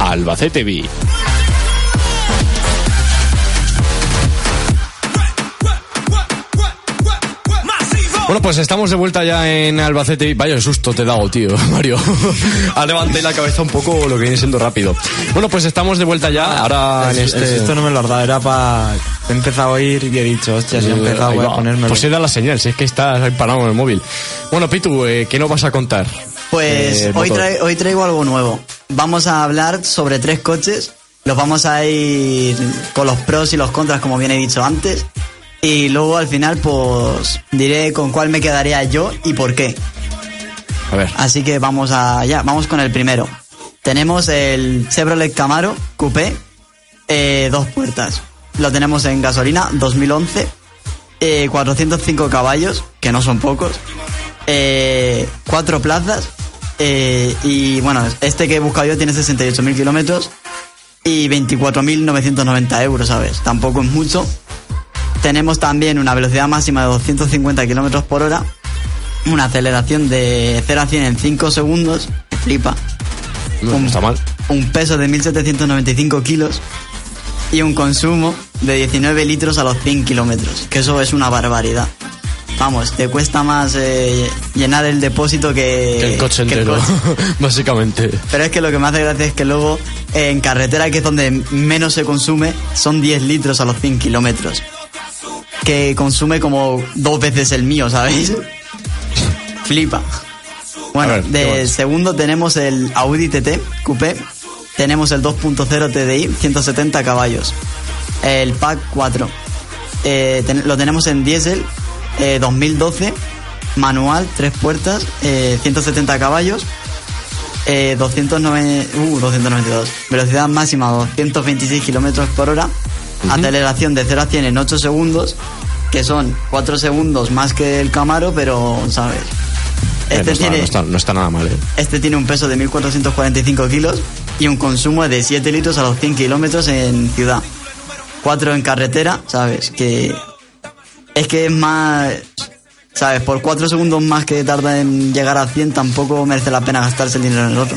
Albacete Beat. Bueno, pues estamos de vuelta ya en Albacete. Vaya susto te he dado, tío, *laughs* Mario. ha levantado la cabeza un poco lo que viene siendo rápido. Bueno, pues estamos de vuelta ya. Ahora en El- este. el susto no me lo has dado, era para... He empezado a oír y he dicho, hostia, si he empezado Ahí voy a ponérmelo. Pues era la señal, si es que estás ahí parado en el móvil. Bueno, Pitu, eh, ¿qué nos vas a contar? Pues Eh, hoy, motor. trae- hoy traigo algo nuevo. Vamos a hablar sobre tres coches. Los vamos a ir con los pros y los contras, como bien he dicho antes. Y luego al final, pues diré con cuál me quedaría yo y por qué. A ver. Así que vamos allá, vamos con el primero. Tenemos el Chevrolet Camaro Coupé, eh, dos puertas. Lo tenemos en gasolina 2011, eh, 405 caballos, que no son pocos, eh, cuatro plazas, eh, y bueno, este que he buscado yo tiene 68.000 kilómetros y 24.990 euros, ¿sabes? Tampoco es mucho. Tenemos también una velocidad máxima de 250 kilómetros por hora, una aceleración de 0 a 100 en 5 segundos, flipa. No, no está mal. Un peso de 1.795 kilos y un consumo de 19 litros a los 100 kilómetros, que eso es una barbaridad. Vamos, te cuesta más eh, llenar el depósito que, Que el coche que el entero, coche. *laughs* básicamente. Pero es que lo que me hace gracia es que luego eh, en carretera, que es donde menos se consume, son 10 litros a los 100 kilómetros. Que consume como dos veces el mío, ¿sabéis? *laughs* Flipa. Bueno, ver, ¿qué de segundo tenemos el Audi TT Coupé. Tenemos el 2.0 TDI, 170 caballos. El Pack 4. Eh, ten- lo tenemos en diésel, eh, 2012, manual, tres puertas, eh, 170 caballos, eh, 209, uh, 292. Velocidad máxima 226 kilómetros por hora. Aceleración de 0 a 100 en 8 segundos, que son 4 segundos más que el Camaro, pero, ¿sabes? Eh, Este no, está, tiene- no, está, no está nada mal, ¿eh? Este tiene un peso de 1.445 kilos y un consumo de 7 litros a los 100 kilómetros en ciudad. 4 en carretera, ¿sabes? Que es que es más... ¿Sabes? Por 4 segundos más que tarda en llegar a 100 tampoco merece la pena gastarse el dinero en el otro.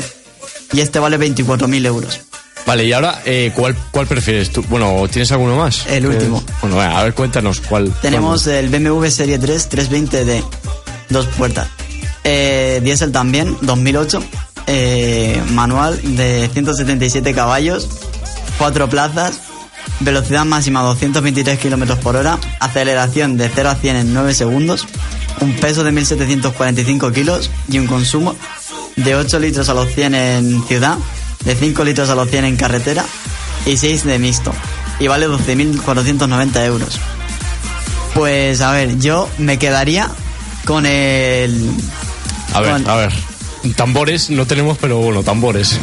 Y este vale 24.000 euros. Vale, y ahora, eh, ¿cuál, ¿cuál prefieres tú? Bueno, ¿tienes alguno más? El último. Eh, bueno, a ver, cuéntanos cuál. Tenemos el BMW Serie 3 320D, dos puertas. Eh, diésel también, 2008. eh, manual de 177 caballos, cuatro plazas, velocidad máxima 223 kilómetros por hora, aceleración de 0 a 100 en 9 segundos, un peso de 1745 kilos y un consumo de 8 litros a los 100 en ciudad, de 5 litros a los 100 en carretera y 6 de mixto. Y vale 12.490 euros. Pues a ver, yo me quedaría con el... A ver, con- a ver. Tambores no tenemos, pero bueno, tambores.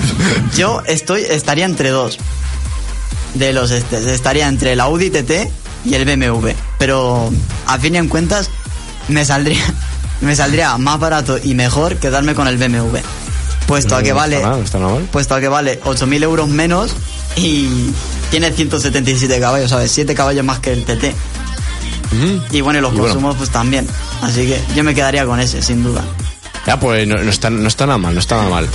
Yo estoy, estaría entre dos de los estes. Estaría entre el Audi TT y el BMW. Pero a fin y en cuentas me saldría, *laughs* me saldría más barato y mejor quedarme con el BMW. Puesto a que vale, está está mal. puesto a que vale 8.000 euros menos y tiene 177 caballos, ¿sabes? 7 caballos más que el TT. Y bueno, y los Y bueno. consumos pues también. Así que yo me quedaría con ese, sin duda. Ya, pues no, no está, no está nada mal, no está nada mal.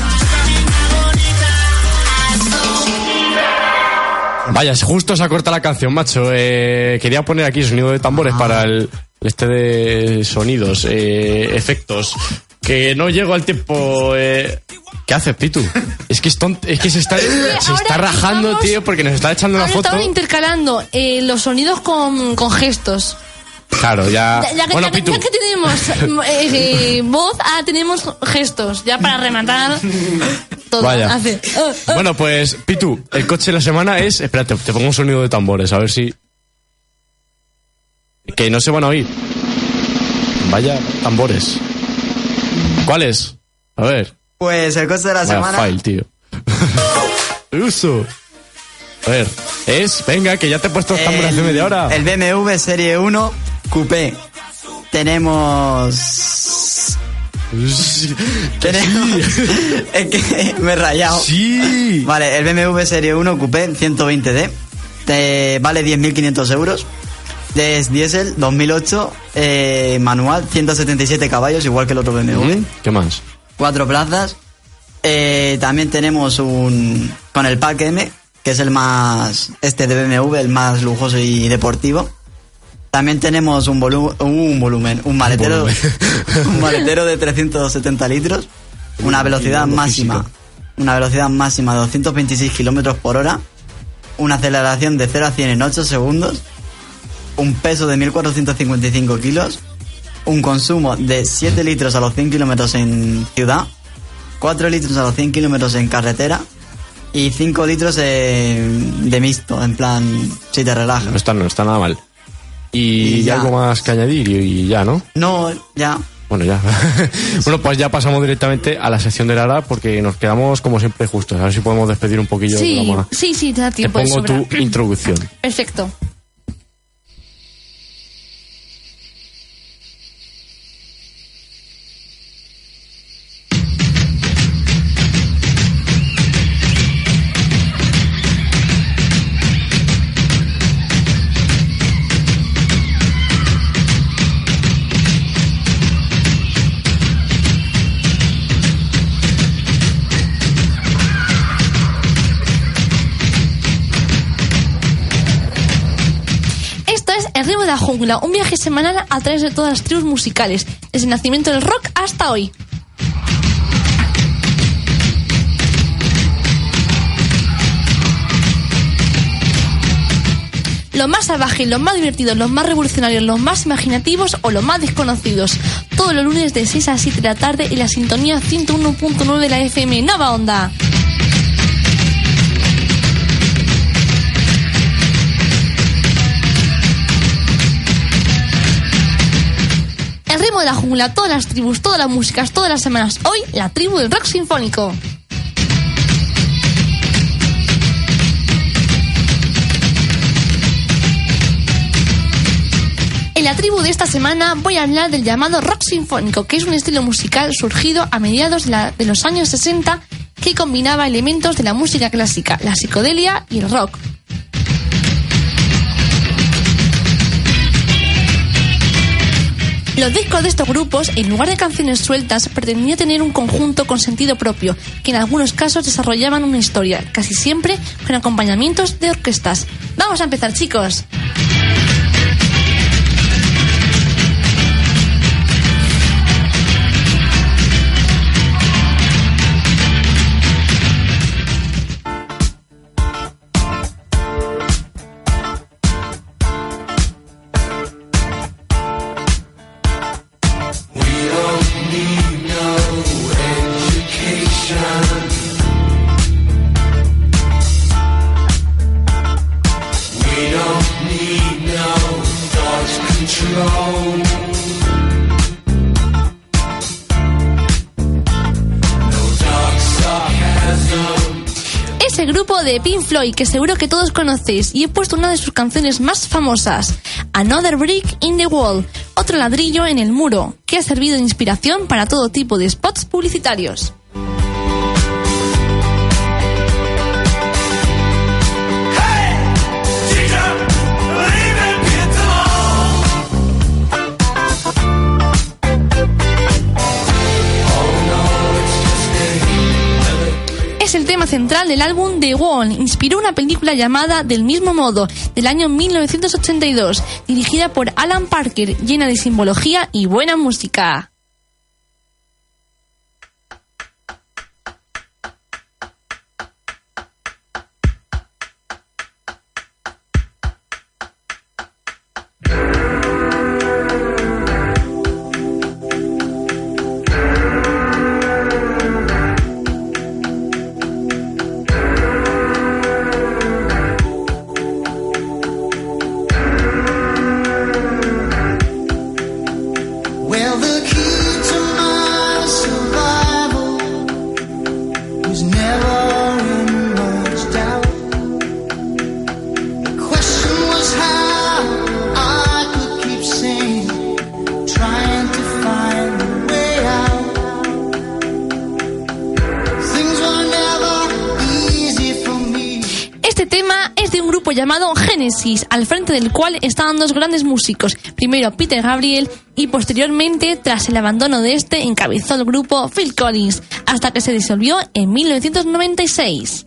Vaya, justo se acorta la canción, macho. Eh, quería poner aquí sonido de tambores para el este de sonidos, eh, efectos. Que no llego al tiempo. Eh. ¿Qué haces, Pitu? Es que, es es que se está, *laughs* se está rajando, estamos- tío, porque nos está echando una foto. intercalando eh, los sonidos con, con gestos. Claro, ya. Ya, ya que, bueno, ya- Pitu. ya que tenemos eh, voz, ahora tenemos gestos. Ya para rematar todo. Vaya. Hace, ah, ah. Bueno, pues, Pitu, el coche de la semana es. Espérate, te pongo un sonido de tambores, a ver si. Que no se van a oír. Vaya tambores. ¿Cuáles? A ver. Pues el coste de la Vaya semana. file, tío. *laughs* Uso. A ver, es. Venga, que ya te he puesto los tambores hace media hora. El BMW Serie 1 Coupé. Tenemos. Tenemos. *laughs* es que me he rayado. Sí. Vale, el BMW Serie 1 Coupé 120D. Te vale 10.500 euros. Es diésel 2008, eh, manual, 177 caballos, igual que el otro BMW. ¿Qué más? Cuatro plazas. Eh, también tenemos un. Con el Pack M, que es el más. Este de BMW, el más lujoso y deportivo. También tenemos un, volu- un volumen, un maletero, Volumen. un maletero de 370 litros, una velocidad lo máxima, físico. una velocidad máxima de 226 kilómetros por hora, una aceleración de 0 a 100 en 8 segundos, un peso de 1455 kilos, un consumo de 7 litros a los 100 kilómetros en ciudad, 4 litros a los 100 kilómetros en carretera y 5 litros eh, de mixto, en plan, si te relajas. No está, no está nada mal. Y, Y ya. algo más que añadir y, y ya, ¿no? No, ya. Bueno, ya. *laughs* bueno, pues ya pasamos directamente a la sección de Lara porque nos quedamos como siempre justos. A ver si podemos despedir un poquillo el Sí, programa. sí, sí, te da Te tiempo de pongo tu introducción. Perfecto. Es El ritmo de la jungla, un viaje semanal a través de todas las tribus musicales, desde el nacimiento del rock hasta hoy. Los más salvajes, los más divertidos, los más revolucionarios, los más imaginativos o los más desconocidos. Todos los lunes de 6 a 7 de la tarde en la sintonía 101.9 de la FM Nova Onda. Ritmo de la jungla, todas las tribus, todas las músicas, todas las semanas. Hoy, la tribu del rock sinfónico. En la tribu de esta semana voy a hablar del llamado rock sinfónico, que es un estilo musical surgido a mediados de los años 60 que combinaba elementos de la música clásica, la psicodelia y el rock. Los discos de estos grupos, en lugar de canciones sueltas, pretendían tener un conjunto con sentido propio, que en algunos casos desarrollaban una historia, casi siempre con acompañamientos de orquestas. Vamos a empezar, chicos. Ese grupo de Pink Floyd que seguro que todos conocéis y he puesto una de sus canciones más famosas, Another Brick in the Wall, otro ladrillo en el muro, que ha servido de inspiración para todo tipo de spots publicitarios. El tema central del álbum The Wall. Inspiró una película llamada Del mismo modo, del año 1982, dirigida por Alan Parker, llena de simbología y buena música. Del cual estaban dos grandes músicos, primero Peter Gabriel y posteriormente, tras el abandono de este, encabezó el grupo Phil Collins, hasta que se disolvió en 1996.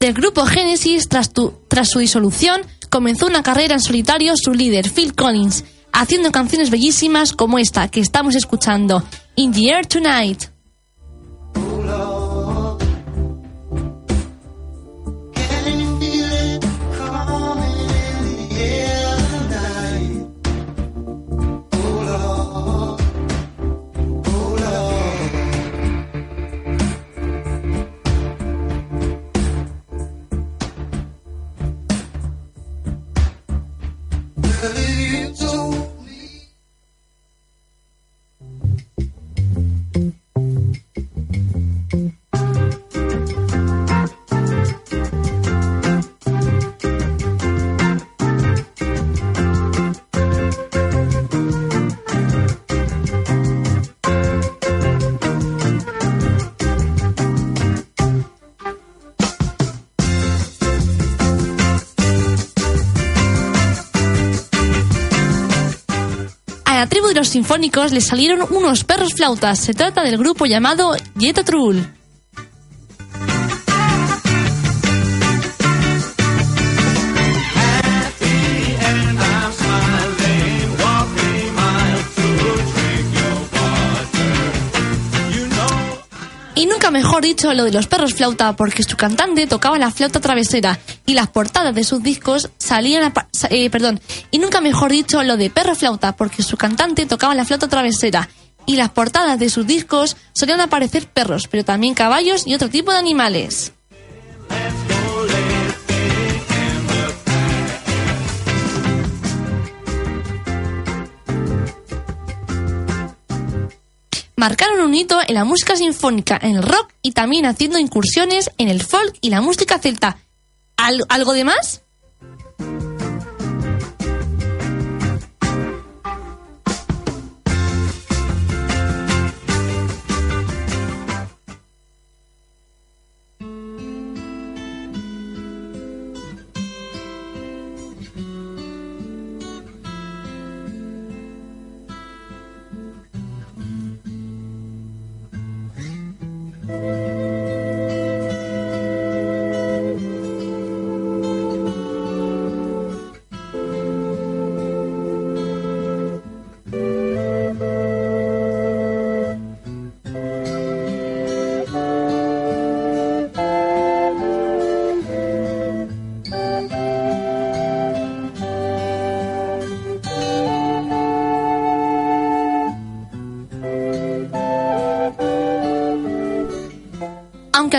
Del grupo Genesis, tras, tras su disolución, comenzó una carrera en solitario su líder, Phil Collins, haciendo canciones bellísimas como esta que estamos escuchando, In the Air Tonight. La tribu de los sinfónicos le salieron unos perros flautas. Se trata del grupo llamado Jetta Trull. Nunca mejor dicho lo de los perros flauta, porque su cantante tocaba la flauta travesera y las portadas de sus discos salían a eh, perdón, y nunca mejor dicho lo de perro flauta, porque su cantante tocaba la flauta travesera y las portadas de sus discos solían aparecer perros, pero también caballos y otro tipo de animales. Marcaron un hito en la música sinfónica, en el rock y también haciendo incursiones en el folk y la música celta. ¿Al- ¿Algo de más?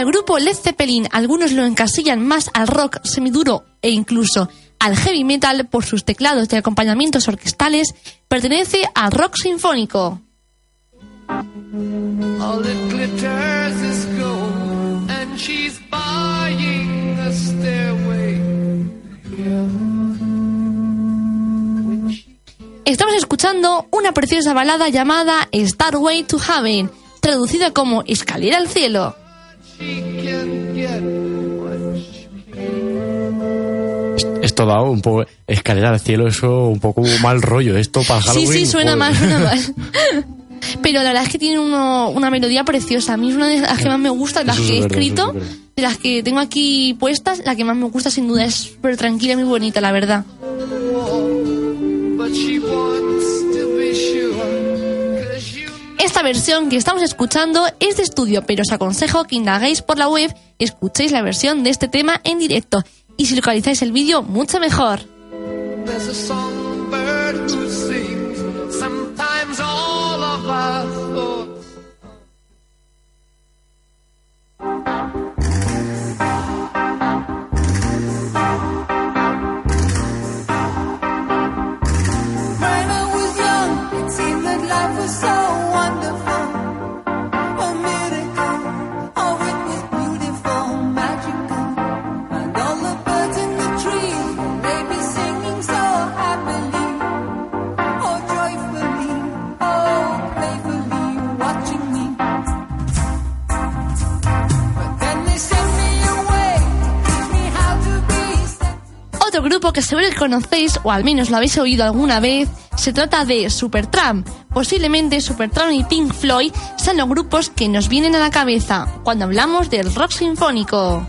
Al grupo Led Zeppelin algunos lo encasillan más al rock semiduro e incluso al heavy metal por sus teclados de acompañamientos orquestales, pertenece al rock sinfónico. Estamos escuchando una preciosa balada llamada Starway to Heaven, traducida como Escalera al cielo. Esto da un poco escalera al cielo, eso un poco mal rollo. Esto para Sí, Halloween. sí, suena joder. mal, suena *laughs* mal. Pero la verdad es que tiene uno- una melodía preciosa. A mí es una de las que más me gusta, de las Eso que he verdad, escrito, es de las que tengo aquí puestas, la que más me gusta sin duda es súper tranquila y muy bonita, la verdad. Esta versión que estamos escuchando es de estudio, pero os aconsejo que indaguéis por la web escuchéis la versión de este tema en directo. Y si localizáis el vídeo, mucho mejor. Grupo que seguro conocéis, o al menos lo habéis oído alguna vez, se trata de Supertramp. Posiblemente Supertramp y Pink Floyd sean los grupos que nos vienen a la cabeza cuando hablamos del rock sinfónico.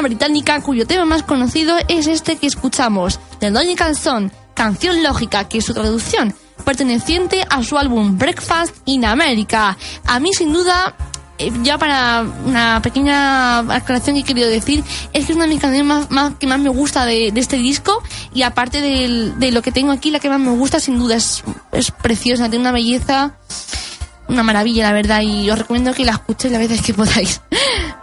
Banda británica cuyo tema más conocido es este que escuchamos, The Logical Song, canción lógica, que es su traducción, perteneciente a su álbum Breakfast in America. A mí, sin duda, eh, ya para una pequeña aclaración que he querido decir, es que es una de mis canciones más, que más me gusta de, este disco y aparte de lo que tengo aquí, la que más me gusta, sin duda, es, es preciosa, tiene una belleza, una maravilla, la verdad, y os recomiendo que la escuchéis las veces que podáis. *laughs*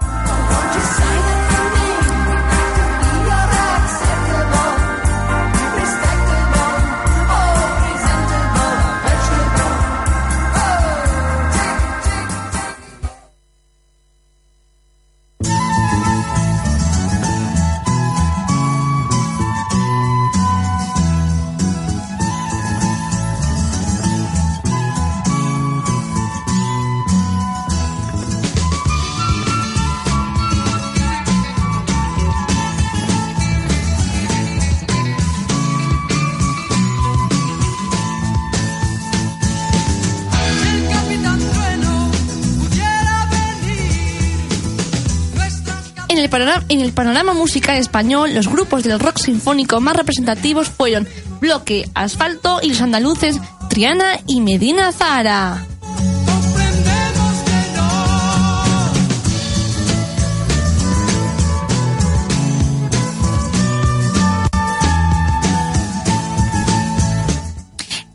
en el panorama musical español, los grupos del rock sinfónico más representativos fueron Bloque, Asfalto y los andaluces Triana y Medina Zara.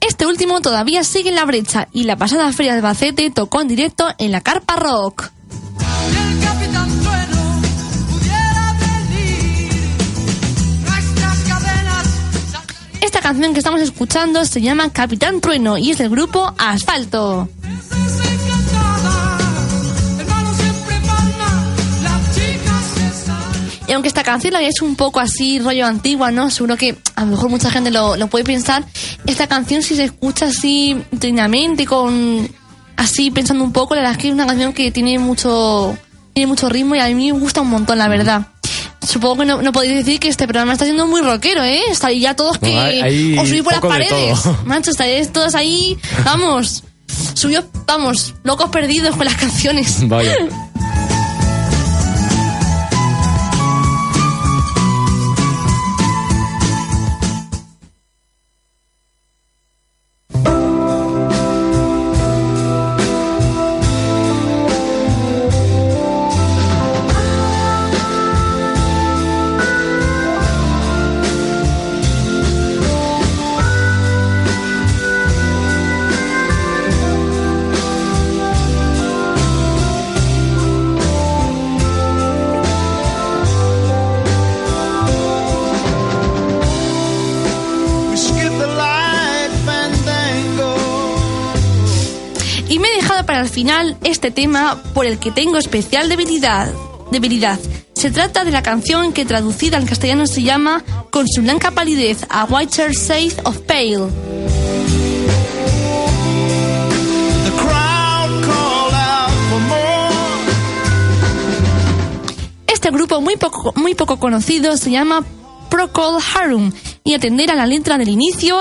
Este último todavía sigue en la brecha y la pasada feria de Albacete tocó en directo en la Carpa Rock. Canción que estamos escuchando se llama Capitán Trueno y es del grupo Asfalto. Y aunque esta canción la es un poco así, rollo antigua, ¿no? Seguro que a lo mejor mucha gente lo, lo puede pensar. Esta canción, si se escucha así, trinamente, con. así, pensando un poco, la verdad es que es una canción que tiene mucho. tiene mucho ritmo y a mí me gusta un montón, la verdad. Supongo que no, no podéis decir que este programa está siendo muy rockero, ¿eh? Estáis ya todos que No, os subís por las paredes. *laughs* Macho, estáis todos ahí, vamos. Subió, vamos, locos perdidos con las canciones. Vaya. *laughs* final este tema por el que tengo especial debilidad. debilidad. Se trata de la canción que traducida al castellano se llama Con su blanca palidez a Whiter Shade of Pale. Este grupo muy poco, muy poco conocido se llama Procol Harum y atender a la letra del inicio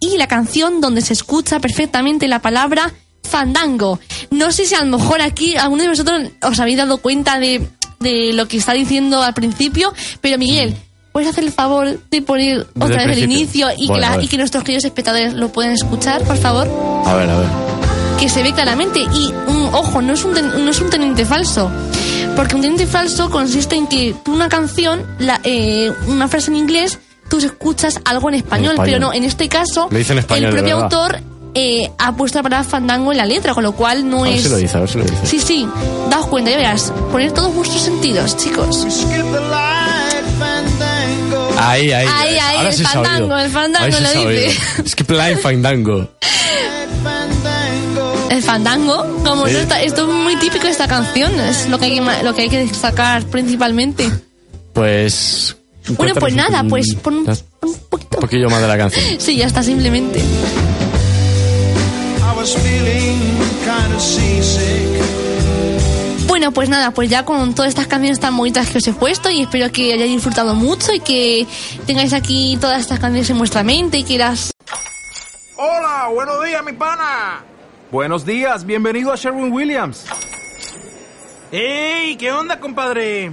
y la canción donde se escucha perfectamente la palabra fandango. No sé si a lo mejor aquí alguno de vosotros os habéis dado cuenta de, de lo que está diciendo al principio, pero Miguel, ¿puedes hacer el favor de poner Desde otra vez el inicio y, Bueno, que la- y que nuestros queridos espectadores lo puedan escuchar, por favor? A ver, a ver. que se ve claramente. Y, un, ojo, no es, un, ten- no es un teniente falso. Porque un teniente falso consiste en que tú una canción, la, eh, una frase en inglés, tú escuchas algo en español, español. pero no, en este caso, español, el propio autor eh, ha puesto la palabra fandango en la letra, con lo cual no A ver es... si lo dice, a ver si lo dice. Sí, sí, daos cuenta, ya verás. Poner todos vuestros sentidos, chicos. Ahí, ahí. Ahí, ahí, Ahora el sí fandango, el fandango sí lo dice. Es que Fandango. El fandango, como Sí. esto, es muy típico de esta canción, es lo que hay que, ma- lo que, hay que destacar principalmente. Pues. Bueno, pues nada, un- pues pon un, un un poquito. poquillo más de la canción. Sí, ya está, simplemente. Bueno, pues nada, pues ya con todas estas canciones tan bonitas que os he puesto y espero que hayáis disfrutado mucho y que tengáis aquí todas estas canciones en vuestra mente y que las... Hola, buenos días, mi pana. Buenos días, bienvenido a Sherwin Williams. ¡Ey! ¿Qué onda, compadre?